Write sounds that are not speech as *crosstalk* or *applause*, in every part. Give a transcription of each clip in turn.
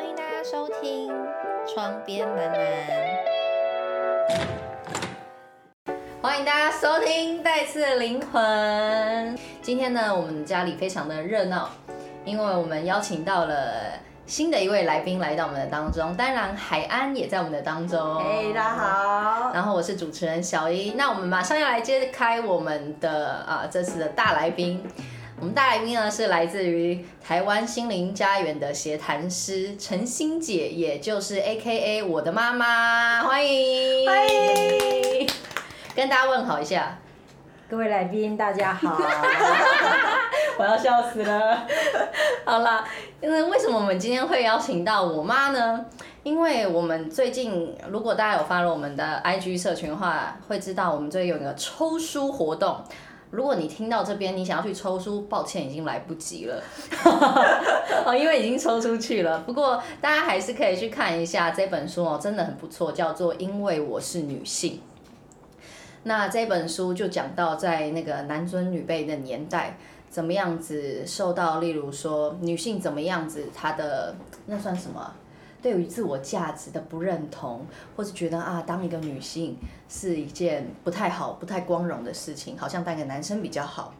欢迎大家收听《窗边男男》，欢迎大家收听《带刺的灵魂》。今天呢，我们家里非常的热闹，因为我们邀请到了新的一位来宾来到我们的当中，当然海安也在我们的当中。嘿，大家好。然后我是主持人小一，那我们马上要来揭开我们的啊这次的大来宾。我们大来宾呢是来自于台湾心灵家园的协谈师陈欣姐，也就是 A K A 我的妈妈，欢迎，欢迎，跟大家问好一下，各位来宾大家好，*laughs* 我要笑死了。好啦，因为为什么我们今天会邀请到我妈呢？因为我们最近如果大家有发了我们的 I G 社群的话，会知道我们最近有一个抽书活动。如果你听到这边，你想要去抽书，抱歉，已经来不及了，*laughs* 因为已经抽出去了。不过大家还是可以去看一下这本书哦，真的很不错，叫做《因为我是女性》。那这本书就讲到在那个男尊女卑的年代，怎么样子受到，例如说女性怎么样子，她的那算什么？对于自我价值的不认同，或是觉得啊，当一个女性是一件不太好、不太光荣的事情，好像当个男生比较好。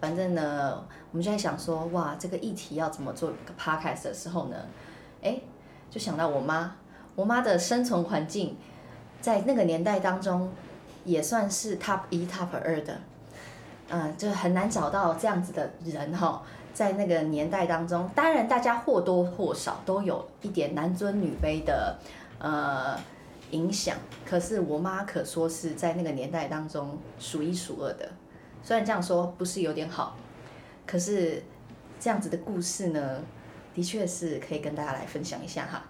反正呢，我们就在想说，哇，这个议题要怎么做个 podcast 的时候呢？哎，就想到我妈，我妈的生存环境在那个年代当中也算是 top 一、top 二的，嗯，就很难找到这样子的人哈。在那个年代当中，当然大家或多或少都有一点男尊女卑的呃影响，可是我妈可说是在那个年代当中数一数二的。虽然这样说不是有点好，可是这样子的故事呢，的确是可以跟大家来分享一下哈，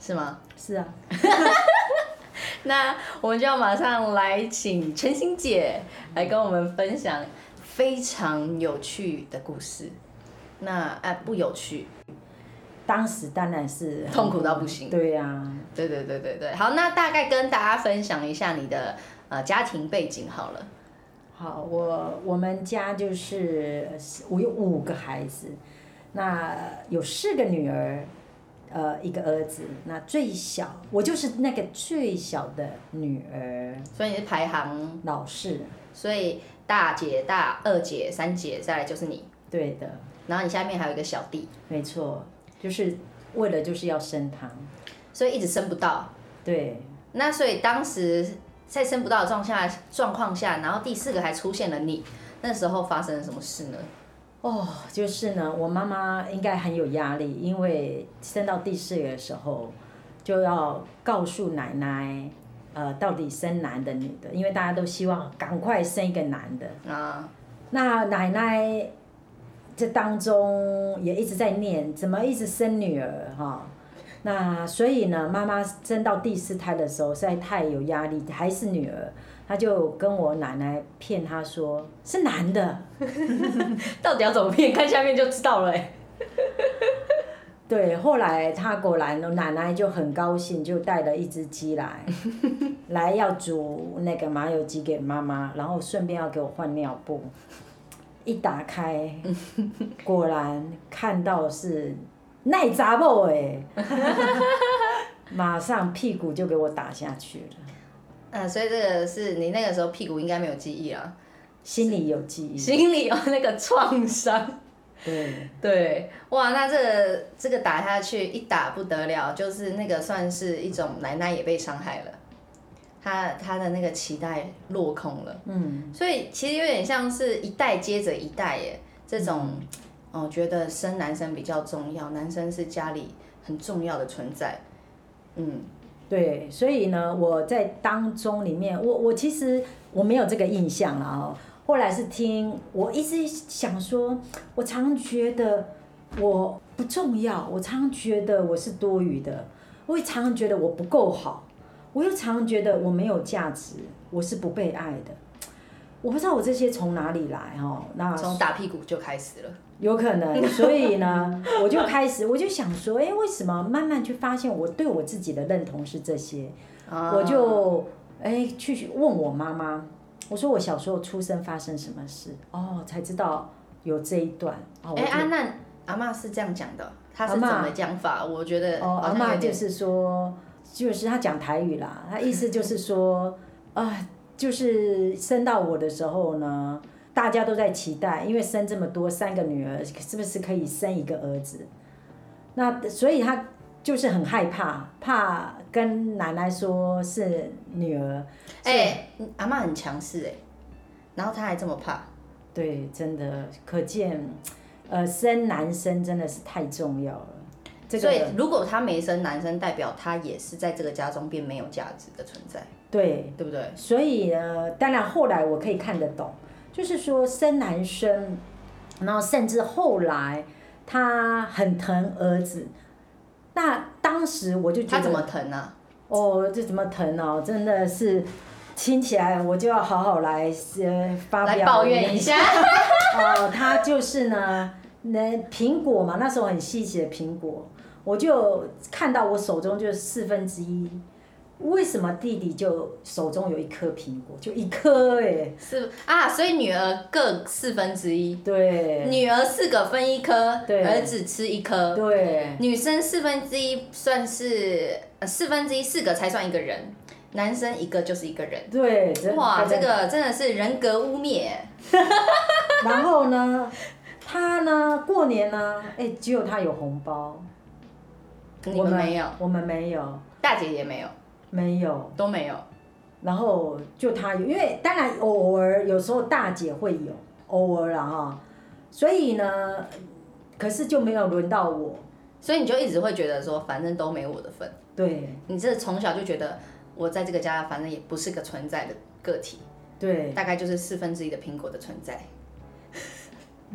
是吗？是啊。*laughs* 那我们就要马上来请陈欣姐来跟我们分享。非常有趣的故事，那哎不有趣，当时当然是痛苦到不行。对呀，对对对对对。好，那大概跟大家分享一下你的呃家庭背景好了。好，我我们家就是我有五个孩子，那有四个女儿，呃一个儿子，那最小我就是那个最小的女儿，所以你是排行老四，所以。大姐、大二姐、三姐，再来就是你。对的。然后你下面还有一个小弟。没错，就是为了就是要生他，所以一直生不到。对。那所以当时在生不到的状下状况下，然后第四个还出现了你，那时候发生了什么事呢？哦，就是呢，我妈妈应该很有压力，因为生到第四个的时候，就要告诉奶奶。呃，到底生男的女的？因为大家都希望赶快生一个男的。啊。那奶奶这当中也一直在念，怎么一直生女儿哈？那所以呢，妈妈生到第四胎的时候实在太有压力，还是女儿，她就跟我奶奶骗她说是男的。*laughs* 到底要怎么骗？看下面就知道了哎。对，后来他果然，奶奶就很高兴，就带了一只鸡来，*laughs* 来要煮那个麻油鸡给妈妈，然后顺便要给我换尿布。一打开，*laughs* 果然看到是耐杂布哎，马上屁股就给我打下去了。嗯，所以这个是你那个时候屁股应该没有记忆了，心里有记忆，心里有那个创伤。对。对，哇，那这个这个打下去一打不得了，就是那个算是一种奶奶也被伤害了，她她的那个脐带落空了，嗯，所以其实有点像是一代接着一代耶，这种，哦，觉得生男生比较重要，男生是家里很重要的存在，嗯，对，所以呢，我在当中里面，我我其实我没有这个印象了哦。后来是听，我一直想说，我常觉得我不重要，我常觉得我是多余的，我也常常觉得我不够好，我又常常觉得我没有价值，我是不被爱的。我不知道我这些从哪里来哈，那从打屁股就开始了，有可能，所以呢，我就开始，我就想说，哎，为什么慢慢去发现我对我自己的认同是这些，我就哎去问我妈妈。我说我小时候出生发生什么事哦，才知道有这一段。哎，阿难阿妈是这样讲的。他是怎么讲法？我觉得哦，阿好像有点嬷就是说，就是他讲台语啦，他意思就是说，啊，就是生到我的时候呢，大家都在期待，因为生这么多三个女儿，是不是可以生一个儿子？那所以他就是很害怕，怕跟奶奶说是女儿。哎、阿妈很强势哎，然后他还这么怕，对，真的可见，呃，生男生真的是太重要了。这所以个如果他没生男生，代表他也是在这个家中变没有价值的存在，对，对不对？所以呢，当然后来我可以看得懂，就是说生男生，然后甚至后来他很疼儿子，那当时我就觉得，他怎么疼啊？哦，这怎么疼哦，真的是听起来我就要好好来呃发表来抱怨一下。*laughs* 哦，他就是呢，那苹果嘛，那时候很稀奇的苹果，我就看到我手中就四分之一。为什么弟弟就手中有一颗苹果，就一颗哎？是啊，所以女儿各四分之一，对。女儿四个分一颗，儿子吃一颗。对。女生四分之一算是呃四分之一，四个才算一个人，男生一个就是一个人。对，哇，这个真的是人格污蔑。*laughs* 然后呢，他呢？过年呢，哎，只有他有红包，你我们没有，我们没有，大姐也没有，没有。都没有。然后就他有，因为当然偶尔有时候大姐会有，偶尔啦哈，所以呢，可是就没有轮到我，所以你就一直会觉得说，反正都没我的份。对你这从小就觉得我在这个家，反正也不是个存在的个体，对，大概就是四分之一的苹果的存在。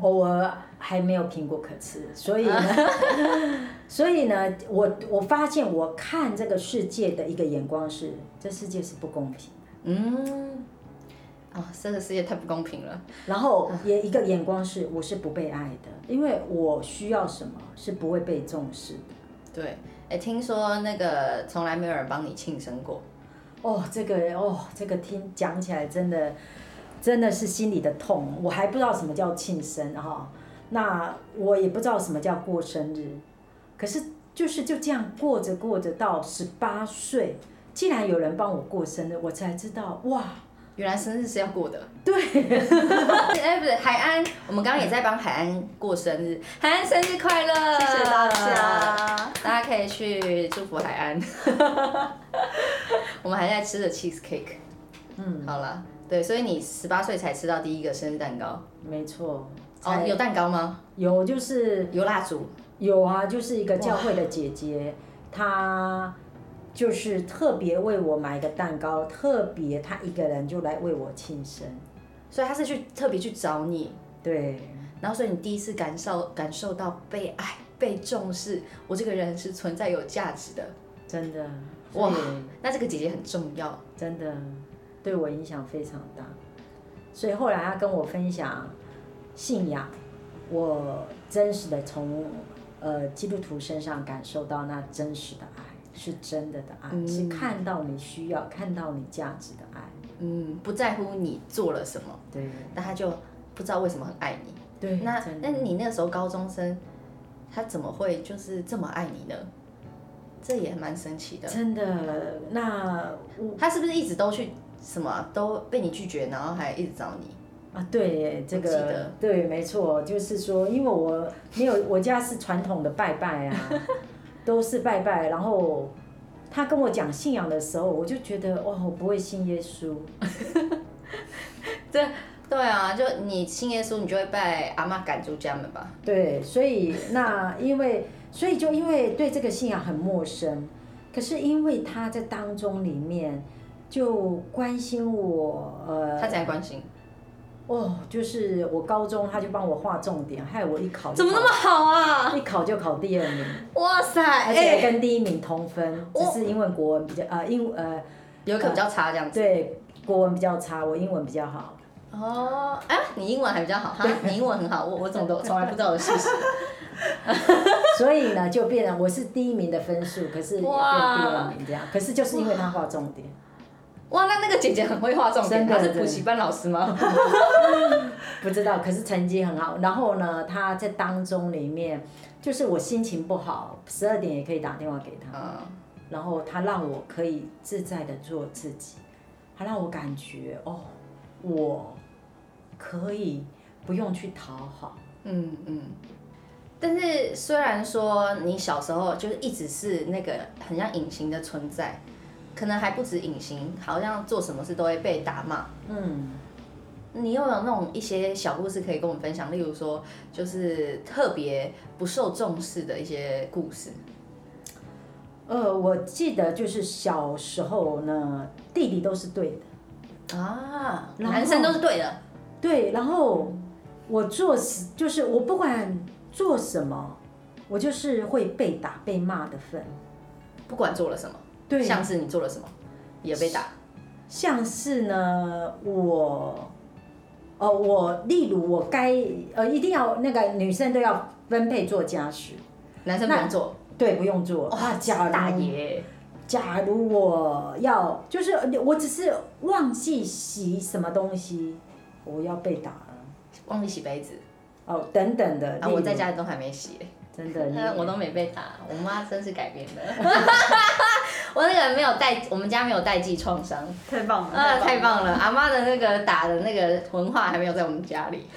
偶尔还没有苹果可吃，所以呢，*laughs* 所以呢，我我发现我看这个世界的一个眼光是，这世界是不公平的，嗯，啊、这个世界太不公平了。然后也一个眼光是我是不被爱的，因为我需要什么是不会被重视的。对，哎，听说那个从来没有人帮你庆生过。哦，这个哦，这个听讲起来真的真的是心里的痛。我还不知道什么叫庆生哈、那我也不知道什么叫过生日，可是就是就这样过着过着到十八岁，竟然有人帮我过生日，我才知道哇，原来生日是要过的。对，*laughs* 哎，不是海安，我们刚刚也在帮海安过生日，海安生日快乐！谢谢大家，大家可以去祝福海安。*laughs* 我们还在吃着 cheese cake。嗯，好了，对，所以你十八岁才吃到第一个生日蛋糕。没错，哦，有蛋糕吗？有就是有蜡烛。有啊，就是一个教会的姐姐，她就是特别为我买个蛋糕，特别她一个人就来为我庆生。所以她是去特别去找你，对，然后所以你第一次感受感受到被爱、被重视，我这个人是存在有价值的。真的，哇哇，那这个姐姐很重要。真的对我影响非常大。所以后来她跟我分享信仰，我真实的从呃基督徒身上感受到那真实的爱，是真的的爱，嗯是看到你需要、看到你价值的爱。嗯，不在乎你做了什么，对但他就不知道为什么很爱你。对，那那你那时候高中生，他怎么会就是这么爱你呢？这也蛮神奇的。真的，那他是不是一直都去什么啊都被你拒绝，然后还一直找你？啊，对耶，这个对，没错，就是说，因为我没有，我家是传统的拜拜啊，*laughs* 都是拜拜。然后他跟我讲信仰的时候，我就觉得哇，我不会信耶稣。*laughs* 对啊，就你信耶稣，你就会被阿妈赶出家门吧？对，所以 *laughs* 那因为，所以就因为对这个信仰很陌生，可是因为他在当中里面就关心我，呃，他怎样关心？哦，就是我高中他就帮我划重点，害我一考就怎么那么好啊？一考就考第二名。*laughs* 哇塞！而且哎、跟第一名同分，只哦是因为国文比较呃英呃有一个比较差这样子。对国文比较差，我英文比较好。哦，哎、你英文还比较好哈，你英文很好，我我怎么都 *laughs* 从来不知道的事实。所以呢，就变了我是第一名的分数，可是也变第二名这样。可是就是因为他划重点，哇，那那个姐姐很会画重点，她是补习班老师吗？*laughs* 不知道，可是成绩很好。然后呢，她在当中里面，就是我心情不好，十二点也可以打电话给她，嗯，然后她让我可以自在的做自己，她让我感觉哦，我可以不用去讨好。嗯嗯。但是虽然说你小时候就是一直是那个很像隐形的存在，可能还不止隐形，好像做什么事都会被打骂。嗯，你有没有那种一些小故事可以跟我们分享？例如说，就是特别不受重视的一些故事。呃，我记得就是小时候呢，弟弟都是对的，啊，男生都是对的。对，然后我做事就是我不管做什么，我就是会被打被骂的份。不管做了什么，对，像是你做了什么，也被打。像是呢，我，哦，我例如我该呃一定要那个女生都要分配做家事，男生不用做。对，不用做。哇那假如大爷，假如我要就是我只是忘记洗什么东西，我要被打了。忘记洗杯子哦，等等的。啊！我在家里都还没洗，真的，*laughs* 你我都没被打。我妈真是改变了。*laughs* *laughs* 我那个没有代，我们家没有代际创伤。太棒了！啊，太棒了！阿妈的那个打的那个文化还没有在我们家里。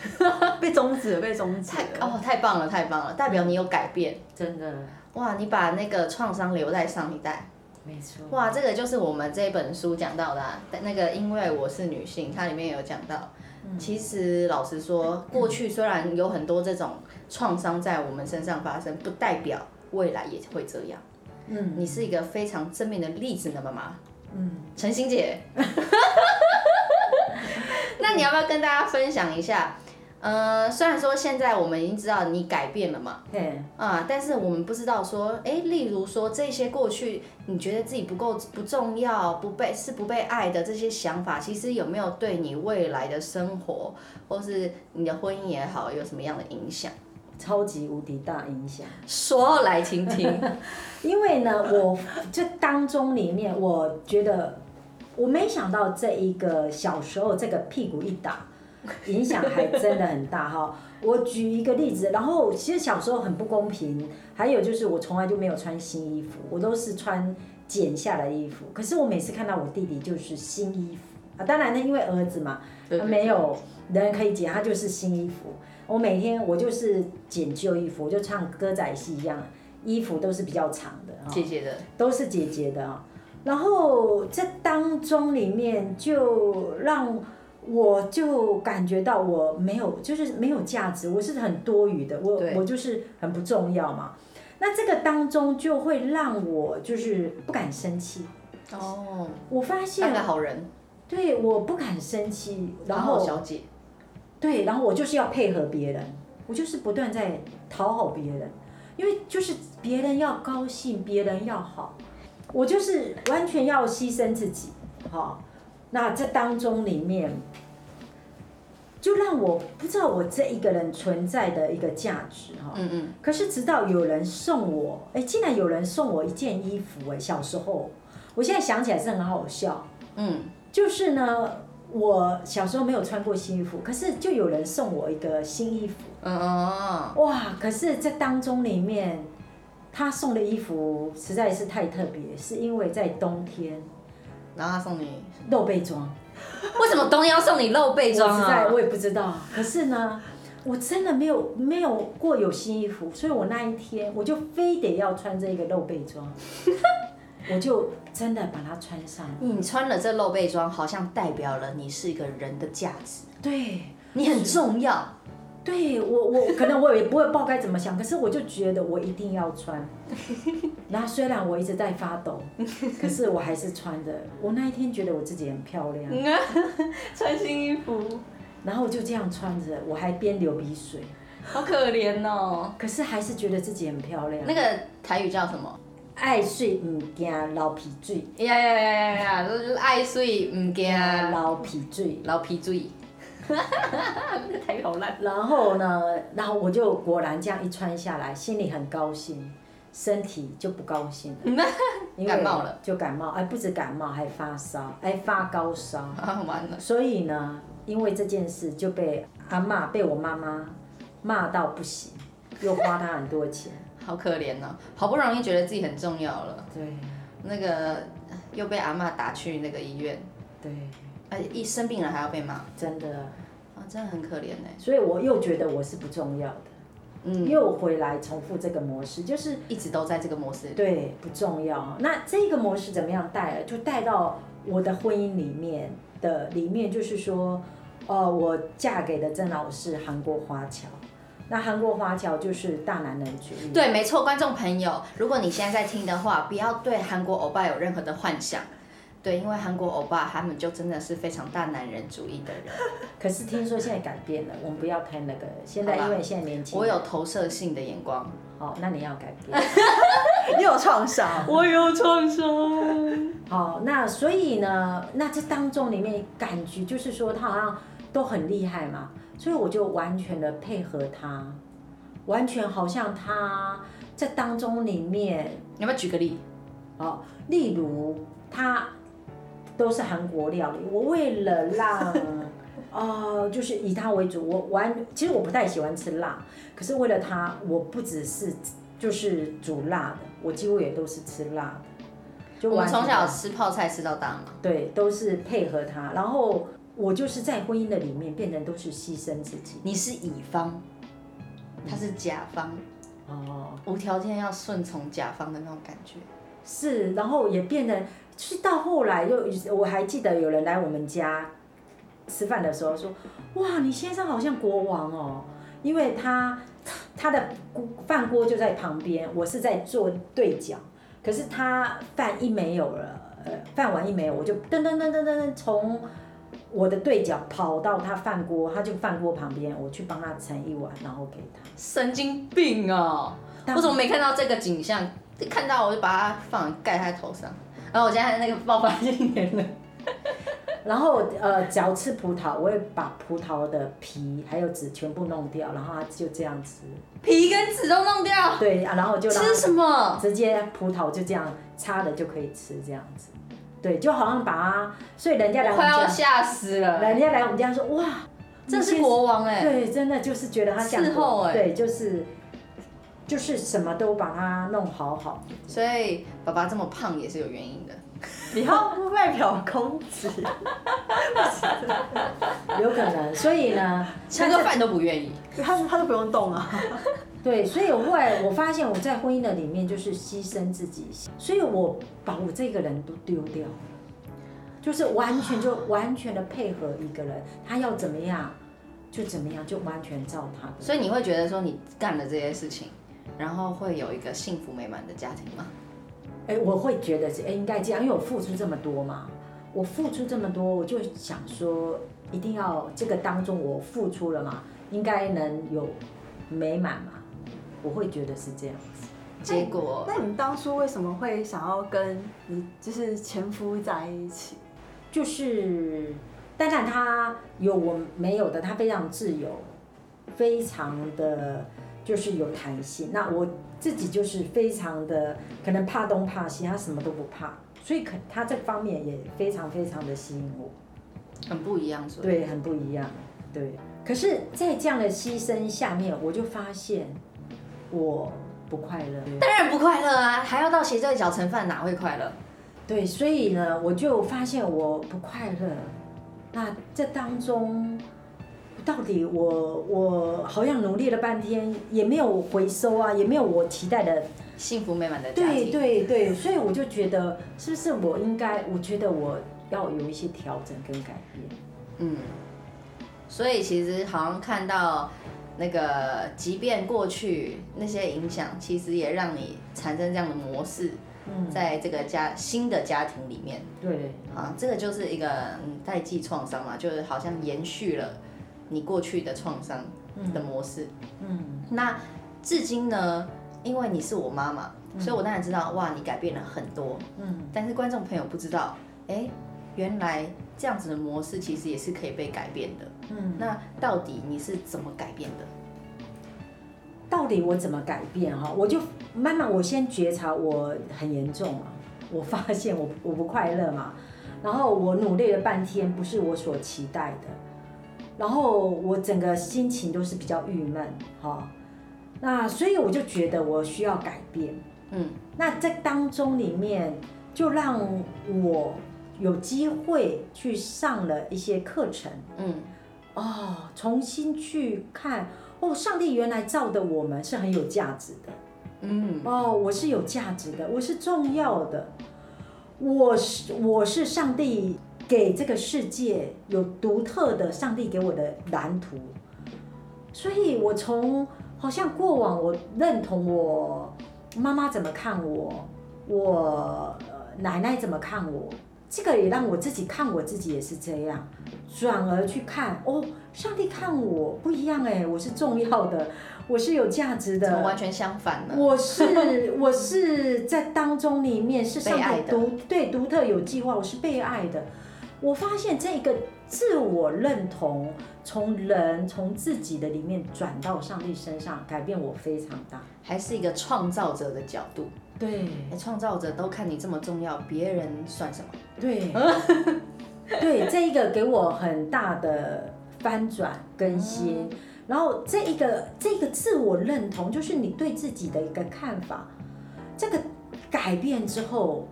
被终止了，被终止太了。哦，太棒了，太棒了，代表你有改变。真的哇，你把那个创伤留在上一代。没错。哇，这个就是我们这本书讲到的、啊，那个因为我是女性，它里面有讲到，其实老实说，过去虽然有很多这种创伤在我们身上发生，不代表未来也会这样。嗯你是一个非常正面的例子呢，妈妈。嗯，陈欣姐，*laughs* 那你要不要跟大家分享一下？呃，虽然说现在我们已经知道你改变了嘛，嘿，啊，但是我们不知道说，哎，例如说这些过去你觉得自己不够不重要、不被是不被爱的这些想法，其实有没有对你未来的生活，或是你的婚姻也好，有什么样的影响？超级无敌大影响。说来听听。因为呢，我这当中里面，我觉得我没想到这一个小时候这个屁股一打，影响还真的很大哈。*laughs* 我举一个例子，然后其实小时候很不公平，还有就是我从来就没有穿新衣服，我都是穿剪下来的衣服。可是我每次看到我弟弟就是新衣服啊，当然呢，因为儿子嘛，他没有人可以剪，他就是新衣服。我每天我就是剪旧衣服，我就唱歌仔戏一样，衣服都是比较长的啊。姐姐的，都是姐姐的啊。然后这当中里面就让我就感觉到我没有，就是没有价值，我是很多余的，我我就是很不重要嘛。那这个当中就会让我就是不敢生气。哦，我发当现个，好人，对，我不敢生气，然好好后小姐，对，然后我就是要配合别人，我就是不断在讨好别人，因为就是别人要高兴，别人要好，我就是完全要牺牲自己，哈、那这当中里面，就让我不知道我这一个人存在的一个价值，哈、嗯嗯，可是直到有人送我，哎，竟然有人送我一件衣服，哎，小时候，我现在想起来是很好笑，嗯，就是呢，我小时候没有穿过新衣服，可是就有人送我一个新衣服，嗯哦，哇！可是这当中里面，他送的衣服实在是太特别，是因为在冬天然后他送你，露背装，为什么冬天要送你露背装啊？我在我也不知道。可是呢，我真的没有没有过有新衣服，所以我那一天我就非得要穿这个露背装，*laughs* 我就真的把它穿上。你穿了这露背装，好像代表了你是一个人的价值，对，你很重要。对我我可能我也不会不知道该怎么想，可是我就觉得我一定要穿。*laughs* 然后虽然我一直在发抖，可是我还是穿着。我那一天觉得我自己很漂亮，*laughs* 穿新衣服，然后我就这样穿着，我还边流鼻水，好可怜哦。可是还是觉得自己很漂亮。那个台语叫什么？爱睡唔惊流鼻水，呀呀呀呀呀！就是爱水唔惊流鼻水。流皮水。*laughs* 那台语好烂。然后呢，然后我就果然这样一穿下来，心里很高兴，身体就不高兴了，*laughs* 感冒了，就感冒，哎，不止感冒，还发烧，哎，发高烧，*laughs* 啊，完了，所以呢，因为这件事就被阿嬷被我妈妈骂到不行，又花他很多钱，*laughs* 好可怜哦，好不容易觉得自己很重要了，对。那个又被阿妈打去那个医院，对，哎，一生病了还要被骂，真的，啊，真的很可怜呢。所以我又觉得我是不重要的，嗯，又回来重复这个模式，就是一直都在这个模式里。对不重要。那这个模式怎么样带？就带到我的婚姻里面的里面，就是说，哦，我嫁给的郑老师韩国华侨，那韩国华侨就是大男人主义，对，没错，观众朋友，如果你现在在听的话，不要对韩国欧巴有任何的幻想。对，因为韩国欧巴他们就真的是非常大男人主义的人。*laughs* 可是听说现在改变了，我们不要太那个。现在因为现在年轻，我有投射性的眼光，好，那你要改变。*laughs* 你有创伤，我有创伤。*laughs* 好，那所以呢，那这当中里面感觉就是说他好像都很厉害嘛，所以我就完全的配合他，完全好像他在当中里面，你要不要举个例？哦，例如他都是韩国料理，我为了让。*laughs* 呃，就是以他为主，我完，其实我不太喜欢吃辣，可是为了他，我不只是就是煮辣的，我几乎也都是吃辣的。就我们从小吃泡菜吃到大嘛。对，都是配合他。然后我就是在婚姻的里面，变成都是牺牲自己。你是乙方，他是甲方，哦，无条件要顺从甲方的那种感觉。是，然后也变成，就是到后来又，我还记得有人来我们家吃饭的时候说，哇，你先生好像国王哦，因为他他的锅饭锅就在旁边，我是在做对角，可是他饭一没有了，呃，饭碗一没有，我就噔噔噔噔噔噔从我的对角跑到他饭锅，他就饭锅旁边，我去帮他盛一碗，然后给他。神经病哦！我怎么没看到这个景象？看到我就把它放盖在头上。然后我现在那个爆发性炎了，*laughs* 然后呃，嚼吃葡萄，我会把葡萄的皮还有籽全部弄掉，然后它就这样吃。皮跟籽都弄掉。对啊，然后就让吃什么？直接葡萄就这样擦了就可以吃，这样子。对，就好像把它，所以人家来我快要们家，吓死了。人家来我们家说哇，这是国王哎、对，真的就是觉得他像伺候欸对，就是就是什么都把它弄好好。所以爸爸这么胖也是有原因的。不要外表公子，*laughs* 有可能，所以呢，吃个饭都不愿意。他他都不用动啊。对，所以我后来我发现我在婚姻的里面就是牺牲自己，所以我把我这个人都丢掉了，就是完全就完全的配合一个人，他要怎么样就怎么样，就完全照他的。所以你会觉得说你干了这些事情，然后会有一个幸福美满的家庭吗？哎，我会觉得是哎应该这样，因为我付出这么多嘛，我付出这么多，我就想说一定要这个当中我付出了嘛，应该能有美满嘛，我会觉得是这样子。结果那你当初为什么会想要跟你就是前夫在一起？就是，当然他有我没有的，他非常自由，非常的就是有弹性。那我自己就是非常的可能怕东怕西，他什么都不怕，所以可他这方面也非常非常的吸引我。很不一样，所以对，很不一样，对。可是，在这样的牺牲下面，我就发现我不快乐。当然不快乐啊，还要到斜对角盛饭，哪会快乐？对，所以呢，我就发现我不快乐。那这当中，到底我我好像努力了半天，也没有回收啊，也没有我期待的。幸福美满的家对庭。对对，所以我就觉得，是不是我应该？我觉得我要有一些调整跟改变。嗯，所以其实好像看到那个，即便过去那些影响，其实也让你产生这样的模式，嗯，在这个家新的家庭里面，对啊，这个就是一个嗯代际创伤嘛，就是好像延续了你过去的创伤的模式。嗯那至今呢，因为你是我妈妈，所以我当然知道哇，你改变了很多。嗯但是观众朋友不知道，哎，原来这样子的模式其实也是可以被改变的。嗯，那到底你是怎么改变的？到底我怎么改变哈？我就慢慢我先觉察我很严重嘛，我发现我我不快乐嘛，然后我努力了半天不是我所期待的，然后我整个心情都是比较郁闷哈。那所以我就觉得我需要改变，嗯，那在当中里面就让我有机会去上了一些课程，嗯，哦，重新去看哦，上帝原来造的我们是很有价值的，嗯，哦，我是有价值的，我是重要的，我是我是上帝给这个世界有独特的上帝给我的蓝图，所以我从好像过往我认同我妈妈怎么看我，我呃奶奶怎么看我，这个也让我自己看我自己也是这样，转而去看哦，上帝看我不一样哎，我是重要的，我是有价值的，怎么完全相反呢？我是我是在当中里面是上被爱的帝独对独特有计划，我是被爱的。我发现这个自我认同从人从自己的里面转到上帝身上，改变我非常大。还是一个创造者的角度，对哎，创造者都看你这么重要，别人算什么？对 *laughs* 对，这一个给我很大的翻转更新。然后这一个这个自我认同，就是你对自己的一个看法，这个改变之后，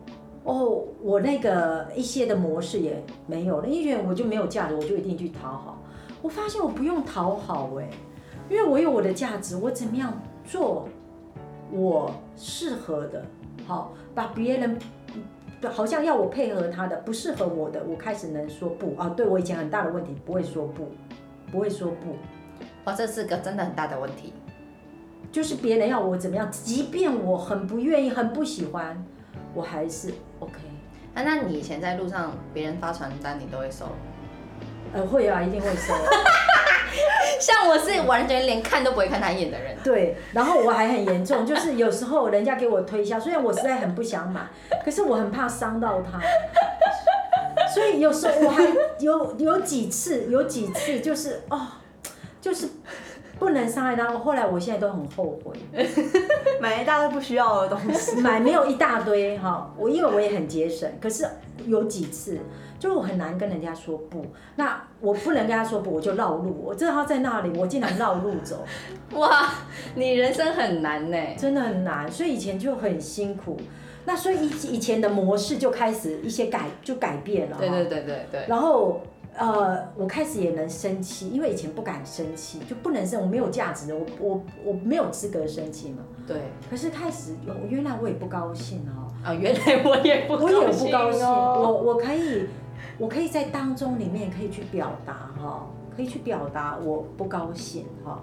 哦，我那个一些的模式也没有了，因为我就没有价值，我就一定去讨好。我发现我不用讨好哎、因为我有我的价值，我怎么样做我适合的，好把别人好像要我配合他的不适合我的，我开始能说不啊。对我以前很大的问题，不会说不，不会说不。哇，这是个真的很大的问题。就是别人要我怎么样，即便我很不愿意、很不喜欢，我还是 OK。啊，那你以前在路上别人发传单，你都会收？呃，会啊，一定会收。*laughs* 像我是完全连看都不会看他一眼的人。对，然后我还很严重，就是有时候人家给我推销，虽然我实在很不想买，可是我很怕伤到他，所以有时候我还有有几次，有几次就是哦，就是不能伤害他。后来我现在都很后悔。买一大堆不需要的东西。*laughs* 买没有一大堆哈，我因为我也很节省，可是有几次就是我很难跟人家说不，那我不能跟他说不，我就绕路，我知道他在那里，我竟然绕路走，*laughs* 哇，你人生很难呢。真的很难，所以以前就很辛苦。那所以以以前的模式就开始一些改就改变了，对对。对对对。然后呃，我开始也能生气，因为以前不敢生气，就不能生，我没有价值，我我我没有资格生气嘛。对可是开始有，原来我也不高兴哦。啊，原来我也不我也不高兴，我哦。我可以，我可以在当中里面可以去表达哈，可以去表达我不高兴哈，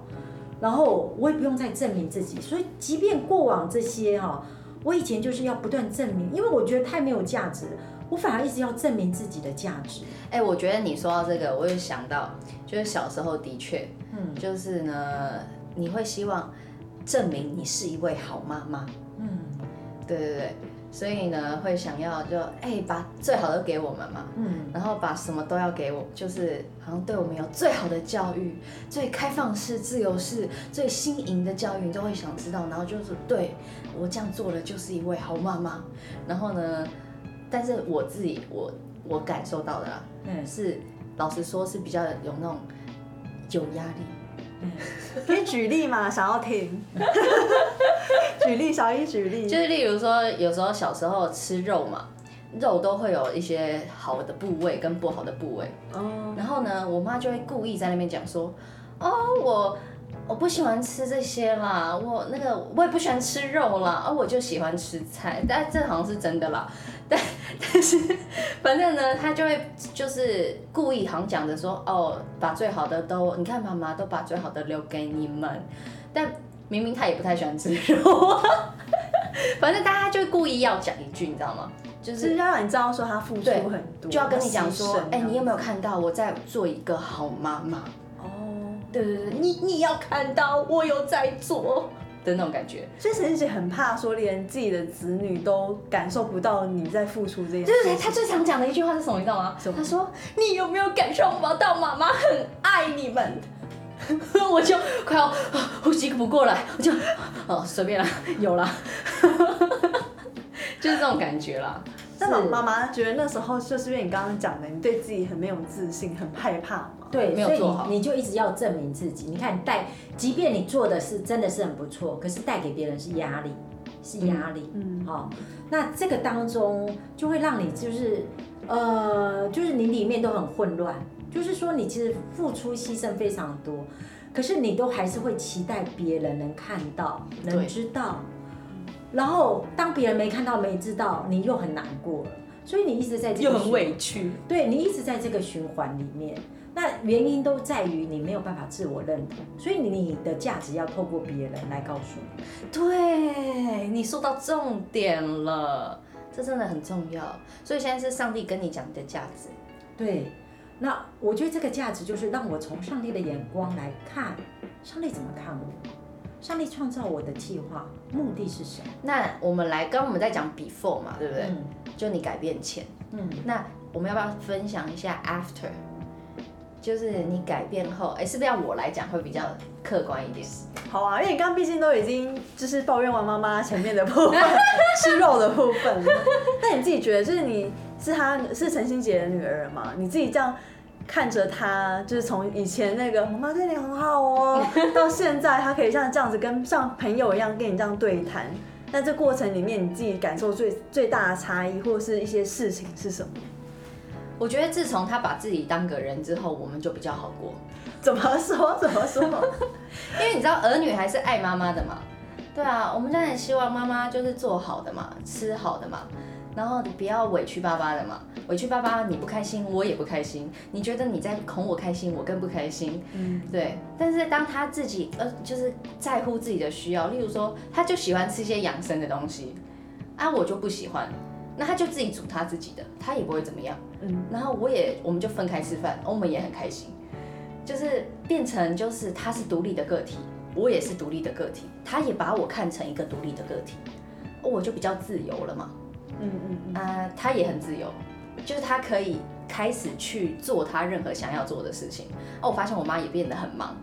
然后我也不用再证明自己，所以即便过往这些哈，我以前就是要不断证明，因为我觉得太没有价值，我反而一直要证明自己的价值，哎、我觉得你说到这个，我就想到，就是小时候的确，嗯。就是呢，你会希望证明你是一位好妈妈，嗯。对对对，所以呢，会想要就哎、把最好的给我们嘛，嗯。然后把什么都要给我，就是好像对我们有最好的教育、最开放式、自由式、最新颖的教育，你都会想知道。然后就是对我这样做的，就是一位好妈妈。然后呢，但是我自己我我感受到的啦，嗯是老实说是比较有那种有压力。嗯，*laughs* 可以举例嘛？想要听。*laughs* 举例，小一举例。就是例如说，有时候小时候吃肉嘛，肉都会有一些好的部位跟不好的部位。哦，然后呢，我妈就会故意在那边讲说，哦，我我不喜欢吃这些啦，我那个我也不喜欢吃肉啦，啊，我就喜欢吃菜，但这好像是真的啦，*laughs* 但但是反正呢，他就会就是故意好像讲着说，哦，把最好的都，你看妈妈都把最好的留给你们，但明明他也不太喜欢吃肉啊，*laughs* 反正大家就故意要讲一句，你知道吗？就就是是要让你知道说他付出很多，就要跟你讲说哎、你有没有？看到我在做一个好妈妈？哦，对对对，你你要看到我有在做的那种感觉。所以沈姐姐很怕说连自己的子女都感受不到你在付出这件事对对对，情。他最常讲的一句话是什么？你知道吗？什么他说：“你有没有感受不到妈妈很爱你们？” *laughs* 我就快要啊呼吸不过来，我就哦随便啦，有啦，*laughs* 就是这种感觉啦。妈妈妈觉得那时候就是因为你刚刚讲的，你对自己很没有自信，很害怕嘛。对，没有所以做好你你就一直要证明自己。你看带，即便你做的是真的是很不错，可是带给别人是压力，是压力。嗯，好、那这个当中就会让你就是呃，就是你里面都很混乱，就是说你其实付出牺牲非常多，可是你都还是会期待别人能看到，能知道。然后当别人没看到、没知道，你又很难过了，所以你一直在这个又很委屈，对你一直在这个循环里面，那原因都在于你没有办法自我认同，所以你的价值要透过别人来告诉你。对你说到重点了，这真的很重要。所以现在是上帝跟你讲你的价值，对，那我觉得这个价值就是让我从上帝的眼光来看，上帝怎么看我，上帝创造我的计划目的是什么？那我们来，刚刚我们在讲 before 嘛，对不对？嗯就你改变前，嗯，那我们要不要分享一下 after？就是你改变后，哎，是不是要我来讲会比较客观一点？好啊，因为你刚刚毕竟都已经就是抱怨完妈妈前面的部分，*laughs* 吃肉的部分了，那你自己觉得，就是你是她是陈心杰的女儿嘛？你自己这样看着他，就是从以前那个妈妈对你很好哦，*laughs* 到现在他可以像这样子跟像朋友一样跟你这样对谈，那这过程里面你自己感受最最大的差异，或者是一些事情是什么？我觉得自从他把自己当个人之后，我们就比较好过。怎么说？怎么说？*laughs* 因为你知道儿女还是爱妈妈的嘛，对啊，我们当然希望妈妈就是做好的嘛，吃好的嘛，然后你不要委屈巴巴的嘛，委屈巴巴你不开心，我也不开心，你觉得你在哄我开心，我更不开心，嗯，对。但是当他自己呃就是在乎自己的需要，例如说他就喜欢吃一些养生的东西，啊我就不喜欢，那他就自己煮他自己的，他也不会怎么样。嗯，然后我也我们就分开吃饭，我们也很开心，就是变成就是他是独立的个体，我也是独立的个体，他也把我看成一个独立的个体，我就比较自由了嘛，嗯嗯嗯，啊、他也很自由，就是他可以开始去做他任何想要做的事情。哦，我发现我妈也变得很忙。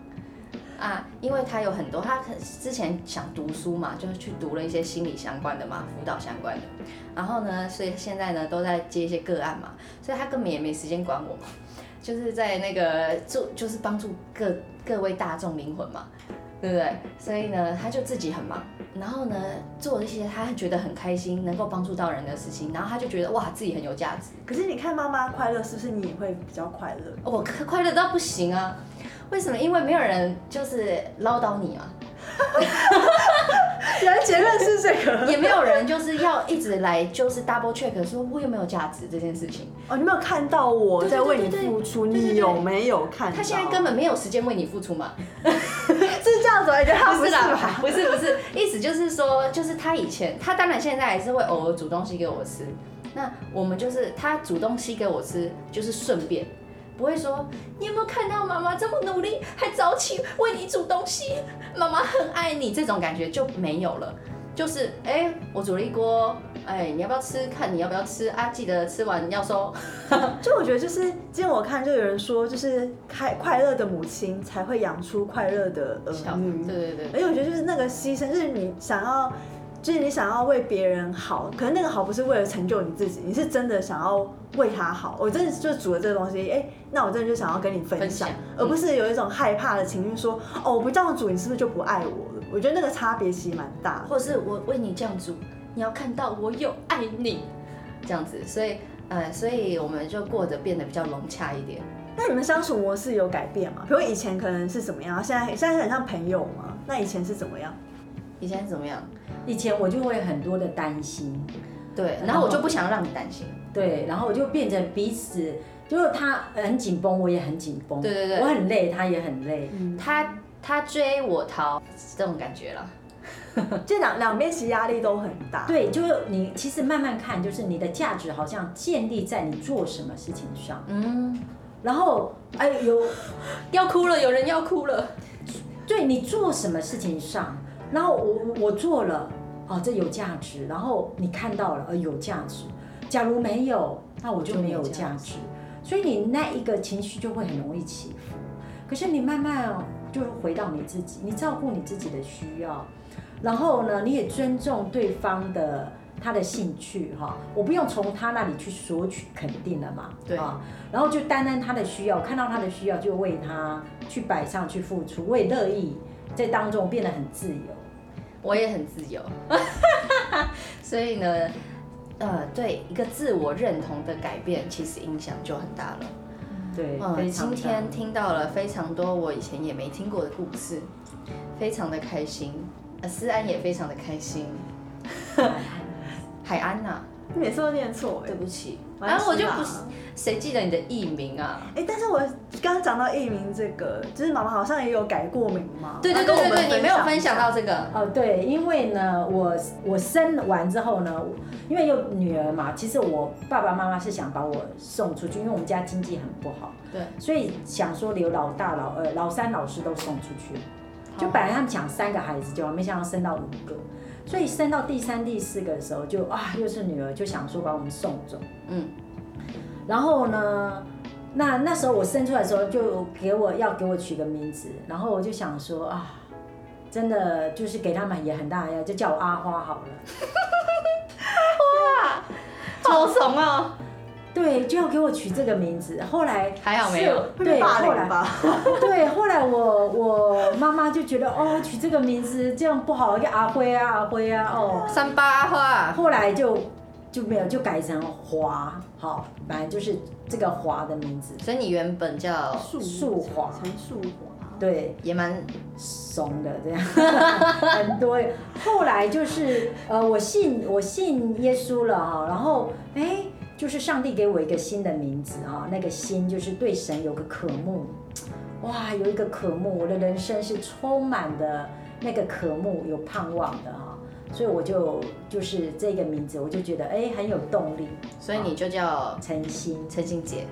啊，因为她有很多，她之前想读书嘛，就是去读了一些心理相关的嘛，辅导相关的。然后呢，所以现在呢都在接一些个案嘛，所以她根本也没时间管我嘛，就是在那个做，就是帮助各各位大众灵魂嘛，对不对？所以呢，他就自己很忙，然后呢做一些他觉得很开心，能够帮助到人的事情，然后他就觉得哇自己很有价值。可是你看妈妈快乐，是不是你也会比较快乐？我快快乐到不行啊！为什么？因为没有人就是唠叨你啊，*laughs* 原来结论是这个。*laughs* 也没有人就是要一直来就是 double check 说我有没有价值这件事情。哦，你没有看到我在为你付出，你有没有看到？他现在根本没有时间为你付出嘛？*laughs* 这样子，我觉得他不是吧？，不是不是，意思就是说，就是他以前，他当然现在还是会偶尔煮东西给我吃。那我们就是他煮东西给我吃，就是顺便，不会说你有没有看到妈妈这么努力，还早起为你煮东西，妈妈很爱你，这种感觉就没有了。就是哎、我煮了一锅，哎、你要不要吃？看你要不要吃啊？记得吃完要收。*laughs* 就我觉得就是今天我看就有人说，就是开快乐的母亲才会养出快乐的儿女。对对对而且我觉得就是那个牺牲，就是你想要，就是你想要为别人好，可能那个好不是为了成就你自己，你是真的想要为他好。我真的就煮了这个东西，哎、那我真的就想要跟你分享，分享而不是有一种害怕的情绪，说哦，我不这样煮，你是不是就不爱我了？我觉得那个差别其实蛮大的。或是我为你这样煮，你要看到我有爱你，这样子，所以呃，所以我们就过得变得比较融洽一点。那你们相处模式有改变吗？比如以前可能是怎么样，现在现在很像朋友吗？那以前是怎么样？以前是怎么样？以前我就会很多的担心，对，然后我就不想让你担心。对，然后我就变成彼此，就是他很紧绷，我也很紧绷，对对对。我很累，他也很累，嗯，他他追我逃，这种感觉了。*laughs* 这两两边其实压力都很大。对，就是你其实慢慢看，就是你的价值好像建立在你做什么事情上，嗯，然后哎有 *laughs* 要哭了，有人要哭了。对你做什么事情上，然后我我做了，哦，这有价值，然后你看到了，呃，有价值。假如没有，那我就没有价值，所以你那一个情绪就会很容易起伏。可是你慢慢就是回到你自己，你照顾你自己的需要，然后呢，你也尊重对方的他的兴趣哈，我不用从他那里去索取肯定了嘛，对啊，然后就单单他的需要，看到他的需要就为他去摆上去付出，我也乐意在当中变得很自由。我也很自由，*laughs* 所以呢，呃，对一个自我认同的改变，其实影响就很大了。对，嗯，今天听到了非常多我以前也没听过的故事，非常的开心。呃，思安也非常的开心。海安 *laughs* 呐、你每次都念错哎对。不起，没然后我就不是，谁记得你的艺名啊？哎、但是我刚刚讲到艺名这个，就是妈妈好像也有改过名嘛。对对对对对，你没有分享到这个。哦，对，因为呢，我我生完之后呢，因为有女儿嘛，其实我爸爸妈妈是想把我送出去，因为我们家经济很不好，对，所以想说留老大、老二、老三、老四都送出去。就本来他们想三个孩子就好，没想到生到五个，所以生到第三、第四个的时候就啊又是女儿，就想说把我们送走。嗯，然后呢，那那时候我生出来的时候就给我要给我取个名字，然后我就想说啊，真的就是给他们也很大的压力，就叫我阿花好了。*laughs* 好怂哦！对，就要给我取这个名字。后来还好没有是对，会被霸后来凌吧？对，后来我我妈妈就觉得哦，取这个名字这样不好，叫阿辉啊阿辉啊哦。三八花，后来就就没有，就改成华，好，反正就是这个华的名字，所以你原本叫树树华陈树华。对，也蛮怂的这样，*laughs* 很多。后来就是呃，我信我信耶稣了哈，然后哎，就是上帝给我一个新的名字啊，那个心就是对神有个渴慕，哇，有一个渴慕，我的人生是充满的那个渴慕，有盼望的哈。所以我就就是这个名字，我就觉得哎很有动力。所以你就叫陈心，陈心姐。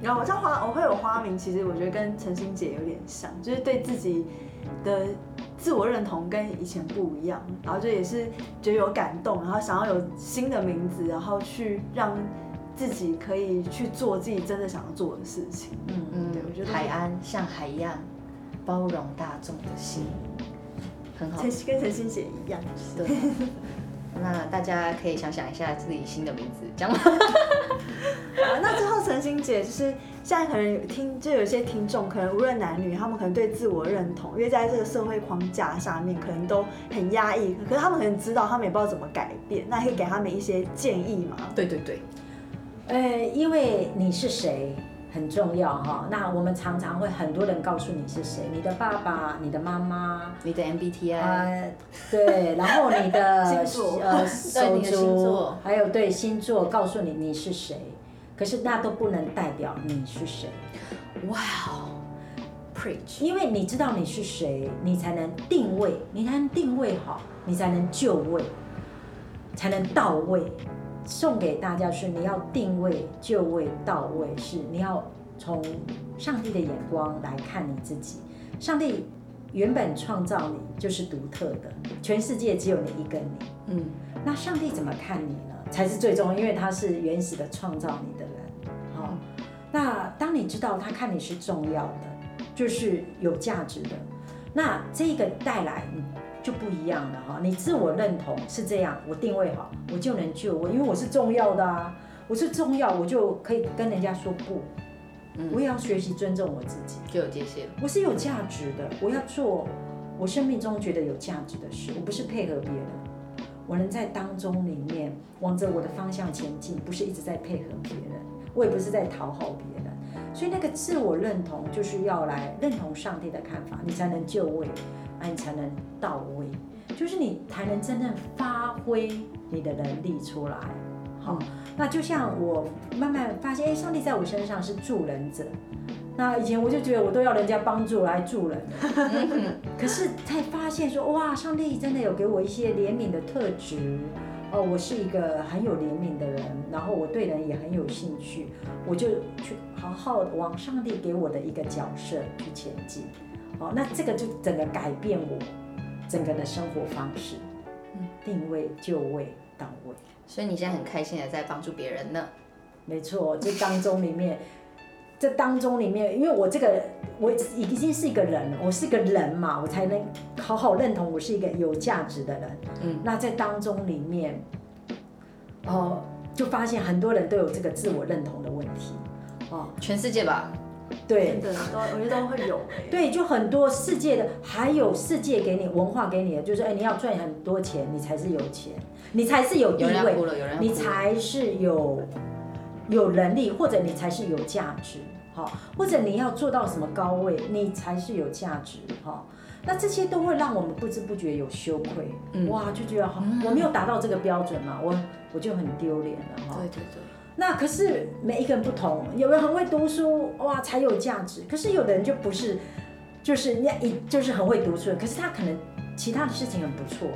然后我叫花，我会有花名，其实我觉得跟陈心姐有点像，就是对自己的自我认同跟以前不一样，然后就也是觉得有感动，然后想要有新的名字，然后去让自己可以去做自己真的想要做的事情。嗯嗯对我觉得海安像海一样包容大众的心，很好陈。*laughs* 跟陈心姐一样，对，那大家可以想想一下自己新的名字，这样吗？*laughs* 啊，那最后陈星姐就是现在可能有听，就有一些听众可能无论男女，他们可能对自我认同，因为在这个社会框架下面，可能都很压抑，可是他们可能知道，他们也不知道怎么改变，那可以给他们一些建议吗？对对对，呃，因为你是谁很重要哈。那我们常常会很多人告诉你是谁，你的爸爸、你的妈妈，你的 MBTI，、呃，对，然后你的 *laughs* *laughs* 手还有对星座告诉你你是谁，可是那都不能代表你是谁，哇哦，preach，因为你知道你是谁，你才能定位，你才能定位好，你才能就位，才能到位。送给大家是你要定位、就位、到位，是你要从上帝的眼光来看你自己。上帝原本创造你就是独特的，全世界只有你一个你。嗯，那上帝怎么看你呢？才是最重要，因为他是原始的创造你的人。好、那当你知道他看你是重要的，就是有价值的，那这个带来嗯就不一样了哈。你自我认同是这样，我定位好，我就能救我，因为我是重要的啊，我是重要，我就可以跟人家说不。嗯我也要学习尊重我自己。就有界限。我是有价值的，我要做我生命中觉得有价值的事，我不是配合别人，我能在当中里面往着我的方向前进，不是一直在配合别人，我也不是在讨好别人，所以那个自我认同就是要来认同上帝的看法，你才能就位，啊，你才能到位，就是你才能真正发挥你的能力出来，好。那就像我慢慢发现，哎，上帝在我身上是助人者。那以前我就觉得我都要人家帮助来助人，*laughs* 可是才发现说，哇，上帝真的有给我一些怜悯的特质。哦，我是一个很有怜悯的人，然后我对人也很有兴趣，我就去好好地往上帝给我的一个角色去前进。哦，那这个就整个改变我整个的生活方式，嗯定位就位到位。所以你现在很开心的在帮助别人呢。没错，这当中里面这当中里面，因为我这个我已经是一个人，我是个人嘛，我才能好好认同我是一个有价值的人。嗯那在当中里面，哦，就发现很多人都有这个自我认同的问题。哦，全世界吧，对真的都我觉得都会有哎。对，就很多世界的，还有世界给你文化给你的，就是哎，你要赚很多钱，你才是有钱，你才是有地位有人你。才是有有能力，或者你才是有价值，哈，或者你要做到什么高位，你才是有价值，哈。那这些都会让我们不知不觉有羞愧，嗯哇，就觉得好，我没有达到这个标准嘛，我我就很丢脸了，哈。对对对，那可是每一个人不同，有人很会读书，哇，才有价值。可是有的人就不是，就是人家一就是很会读书，可是他可能其他的事情很不错。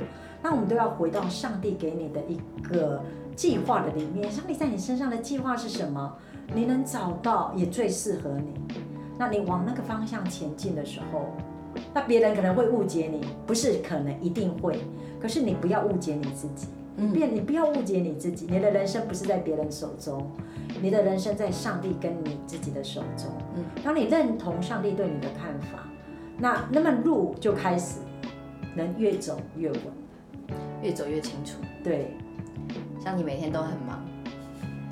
那我们都要回到上帝给你的一个计划的里面，上帝在你身上的计划是什么？你能找到也最适合你。那你往那个方向前进的时候，那别人可能会误解你，不是可能一定会，可是你不要误解你自己。嗯别你不要误解你自己，你的人生不是在别人手中，你的人生在上帝跟你自己的手中。嗯，当你认同上帝对你的看法，那那么路就开始能越走越稳。越走越清楚。对，像你每天都很忙，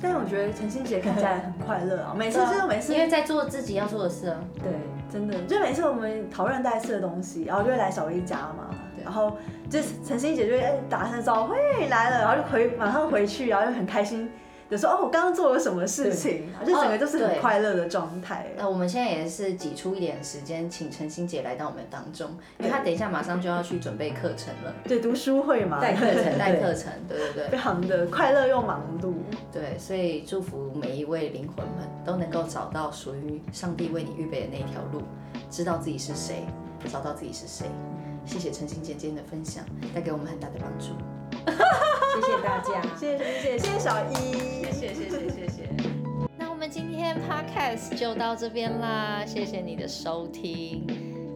但是我觉得陈心姐看起来很快乐啊，每次就是每次因为在做自己要做的事啊。对，真的，就每次我们讨论带吃的东西，然后就会来小薇家嘛，然后就是陈心姐就会哎打声招呼，嘿来了，然后就回马上回去，然后就很开心的说哦我刚刚做了什么事情，就整个就是很快乐的状态。那我们现在也是挤出一点时间，请陈心姐来到我们当中，因为她等一下马上就要去准备课程了，对，读书会嘛，带课程带课程，*laughs* 对对对非常的快乐又忙碌。对，所以祝福每一位灵魂们都能够找到属于上帝为你预备的那条路，知道自己是谁，找到自己是谁。谢谢陈心姐今天的分享，带给我们很大的帮助。*laughs* 谢谢大家。谢谢谢谢，谢谢小一，谢谢谢谢谢谢。那我们今天 podcast 就到这边啦，谢谢你的收听。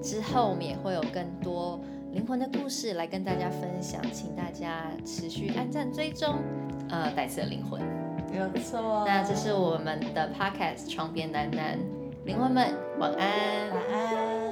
之后我们也会有更多灵魂的故事来跟大家分享，请大家持续按赞追踪。呃，带刺的灵魂。没有错。那这是我们的 podcast《床边喃喃》，灵魂们晚安。晚安。